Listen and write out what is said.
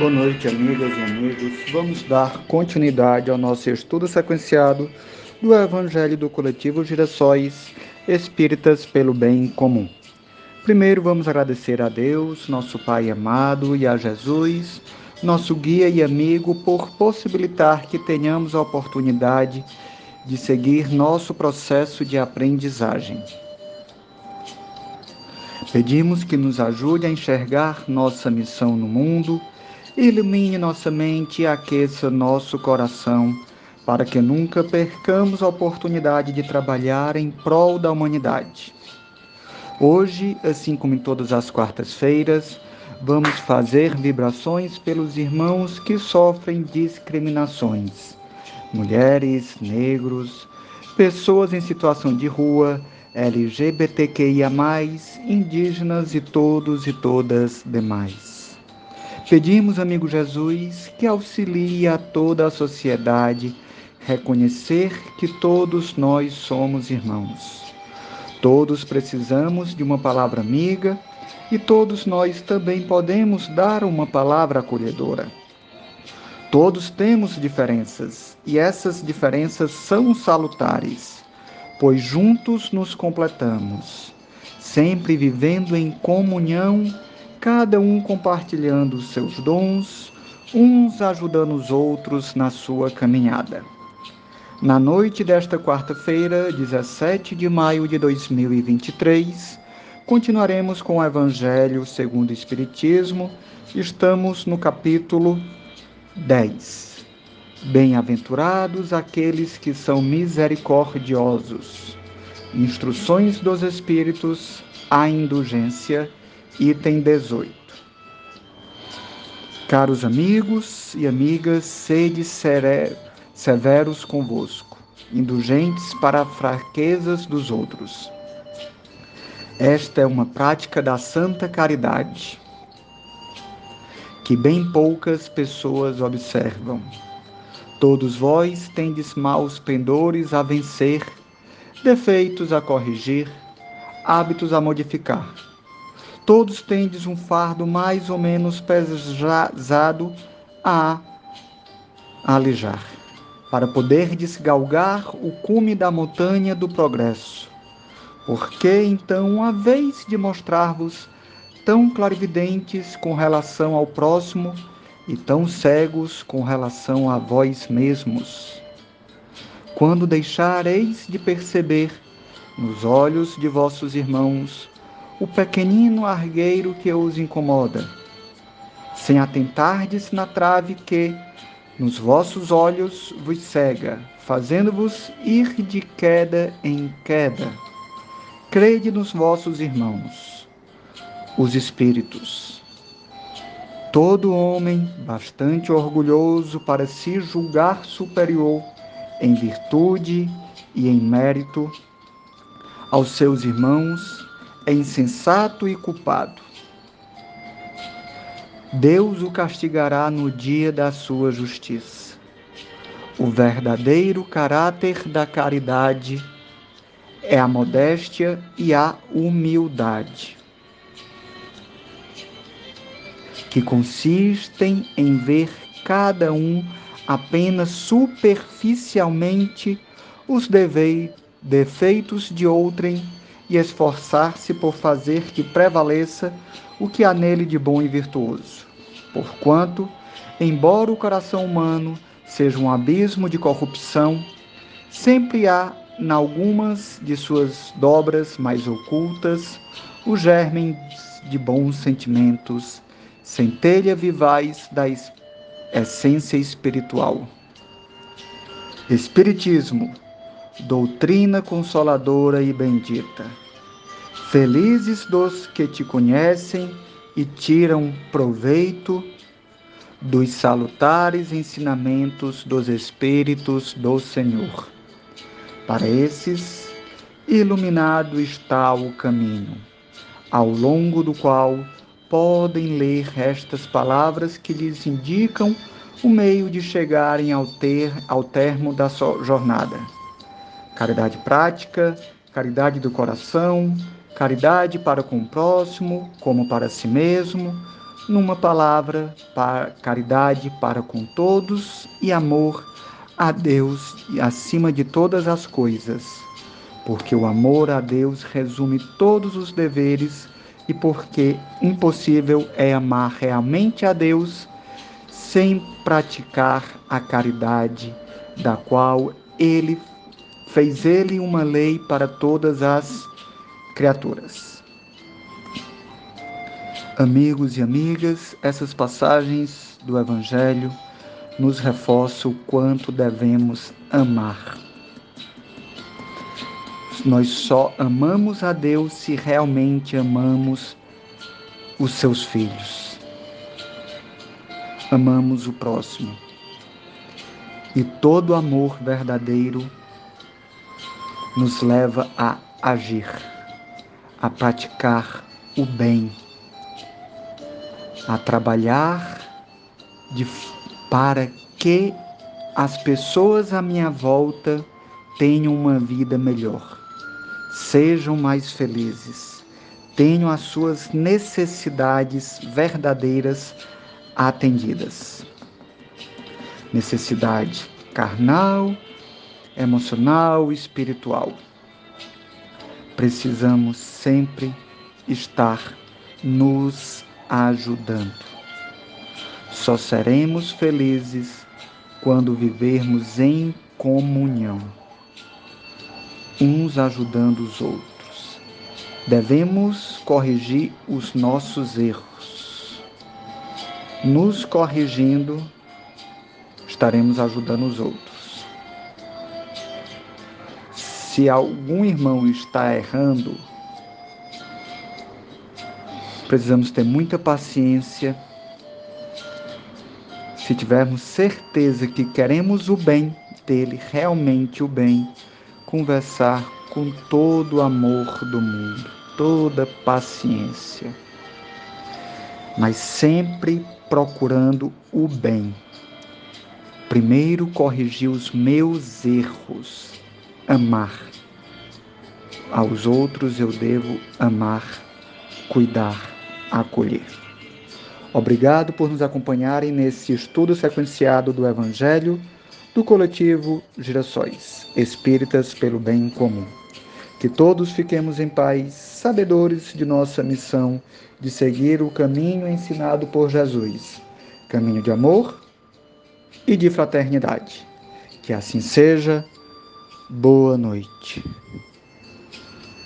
Boa noite, amigas e amigos. Vamos dar continuidade ao nosso estudo sequenciado do Evangelho do Coletivo Girassóis Espíritas pelo Bem Comum. Primeiro, vamos agradecer a Deus, nosso Pai amado, e a Jesus, nosso guia e amigo, por possibilitar que tenhamos a oportunidade de seguir nosso processo de aprendizagem. Pedimos que nos ajude a enxergar nossa missão no mundo ilumine nossa mente e aqueça nosso coração, para que nunca percamos a oportunidade de trabalhar em prol da humanidade. Hoje, assim como em todas as quartas-feiras, vamos fazer vibrações pelos irmãos que sofrem discriminações: mulheres, negros, pessoas em situação de rua, LGBTQIA, indígenas e todos e todas demais. Pedimos, amigo Jesus, que auxilie a toda a sociedade reconhecer que todos nós somos irmãos. Todos precisamos de uma palavra amiga e todos nós também podemos dar uma palavra acolhedora. Todos temos diferenças e essas diferenças são salutares, pois juntos nos completamos, sempre vivendo em comunhão cada um compartilhando seus dons, uns ajudando os outros na sua caminhada. Na noite desta quarta-feira, 17 de maio de 2023, continuaremos com o Evangelho segundo o Espiritismo. Estamos no capítulo 10. Bem-aventurados aqueles que são misericordiosos. Instruções dos Espíritos à indulgência item 18. Caros amigos e amigas, sede severos convosco, indulgentes para fraquezas dos outros. Esta é uma prática da santa caridade, que bem poucas pessoas observam. Todos vós tendes maus pendores a vencer, defeitos a corrigir, hábitos a modificar Todos tendes um fardo mais ou menos pesado a alijar, para poder desgalgar o cume da montanha do progresso. Porque então, uma vez de mostrar-vos tão clarividentes com relação ao próximo e tão cegos com relação a vós mesmos? Quando deixareis de perceber nos olhos de vossos irmãos o pequenino argueiro que os incomoda, sem atentardes na trave que, nos vossos olhos, vos cega, fazendo-vos ir de queda em queda. Crede nos vossos irmãos, os espíritos. Todo homem, bastante orgulhoso para se julgar superior em virtude e em mérito aos seus irmãos, é insensato e culpado. Deus o castigará no dia da sua justiça. O verdadeiro caráter da caridade é a modéstia e a humildade, que consistem em ver cada um apenas superficialmente os defeitos de outrem e esforçar-se por fazer que prevaleça o que há nele de bom e virtuoso. Porquanto, embora o coração humano seja um abismo de corrupção, sempre há, em algumas de suas dobras mais ocultas, o germe de bons sentimentos, centelha vivaz da essência espiritual. Espiritismo doutrina consoladora e bendita. Felizes dos que te conhecem e tiram proveito dos salutares ensinamentos dos Espíritos do Senhor. Para esses, iluminado está o caminho, ao longo do qual podem ler estas palavras que lhes indicam o meio de chegarem ao, ter, ao termo da sua jornada caridade prática, caridade do coração, caridade para com o próximo, como para si mesmo, numa palavra, para caridade para com todos e amor a Deus acima de todas as coisas. Porque o amor a Deus resume todos os deveres e porque impossível é amar realmente a Deus sem praticar a caridade, da qual ele fez ele uma lei para todas as criaturas. Amigos e amigas, essas passagens do Evangelho nos reforçam o quanto devemos amar. Nós só amamos a Deus se realmente amamos os seus filhos. Amamos o próximo. E todo amor verdadeiro nos leva a agir, a praticar o bem, a trabalhar de, para que as pessoas à minha volta tenham uma vida melhor, sejam mais felizes, tenham as suas necessidades verdadeiras atendidas. Necessidade carnal, emocional e espiritual. Precisamos sempre estar nos ajudando. Só seremos felizes quando vivermos em comunhão, uns ajudando os outros. Devemos corrigir os nossos erros. Nos corrigindo, estaremos ajudando os outros. Se algum irmão está errando, precisamos ter muita paciência. Se tivermos certeza que queremos o bem dele, realmente o bem, conversar com todo o amor do mundo, toda paciência, mas sempre procurando o bem. Primeiro corrigir os meus erros amar. Aos outros eu devo amar, cuidar, acolher. Obrigado por nos acompanharem nesse estudo sequenciado do Evangelho do coletivo Girassóis, Espíritas pelo Bem Comum. Que todos fiquemos em paz, sabedores de nossa missão de seguir o caminho ensinado por Jesus, caminho de amor e de fraternidade. Que assim seja. Boa noite.